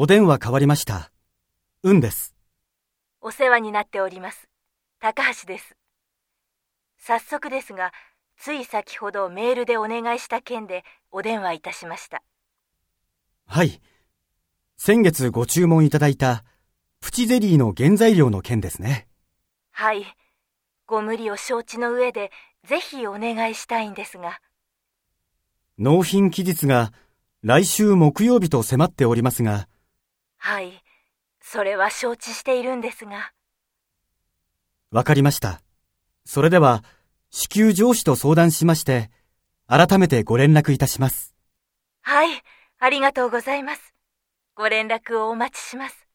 お電話変わりました。うんです。お世話になっております。高橋です。早速ですが、つい先ほどメールでお願いした件でお電話いたしました。はい。先月ご注文いただいたプチゼリーの原材料の件ですね。はい。ご無理を承知の上で、ぜひお願いしたいんですが。納品期日が来週木曜日と迫っておりますが、はい。それは承知しているんですが。わかりました。それでは、支給上司と相談しまして、改めてご連絡いたします。はい。ありがとうございます。ご連絡をお待ちします。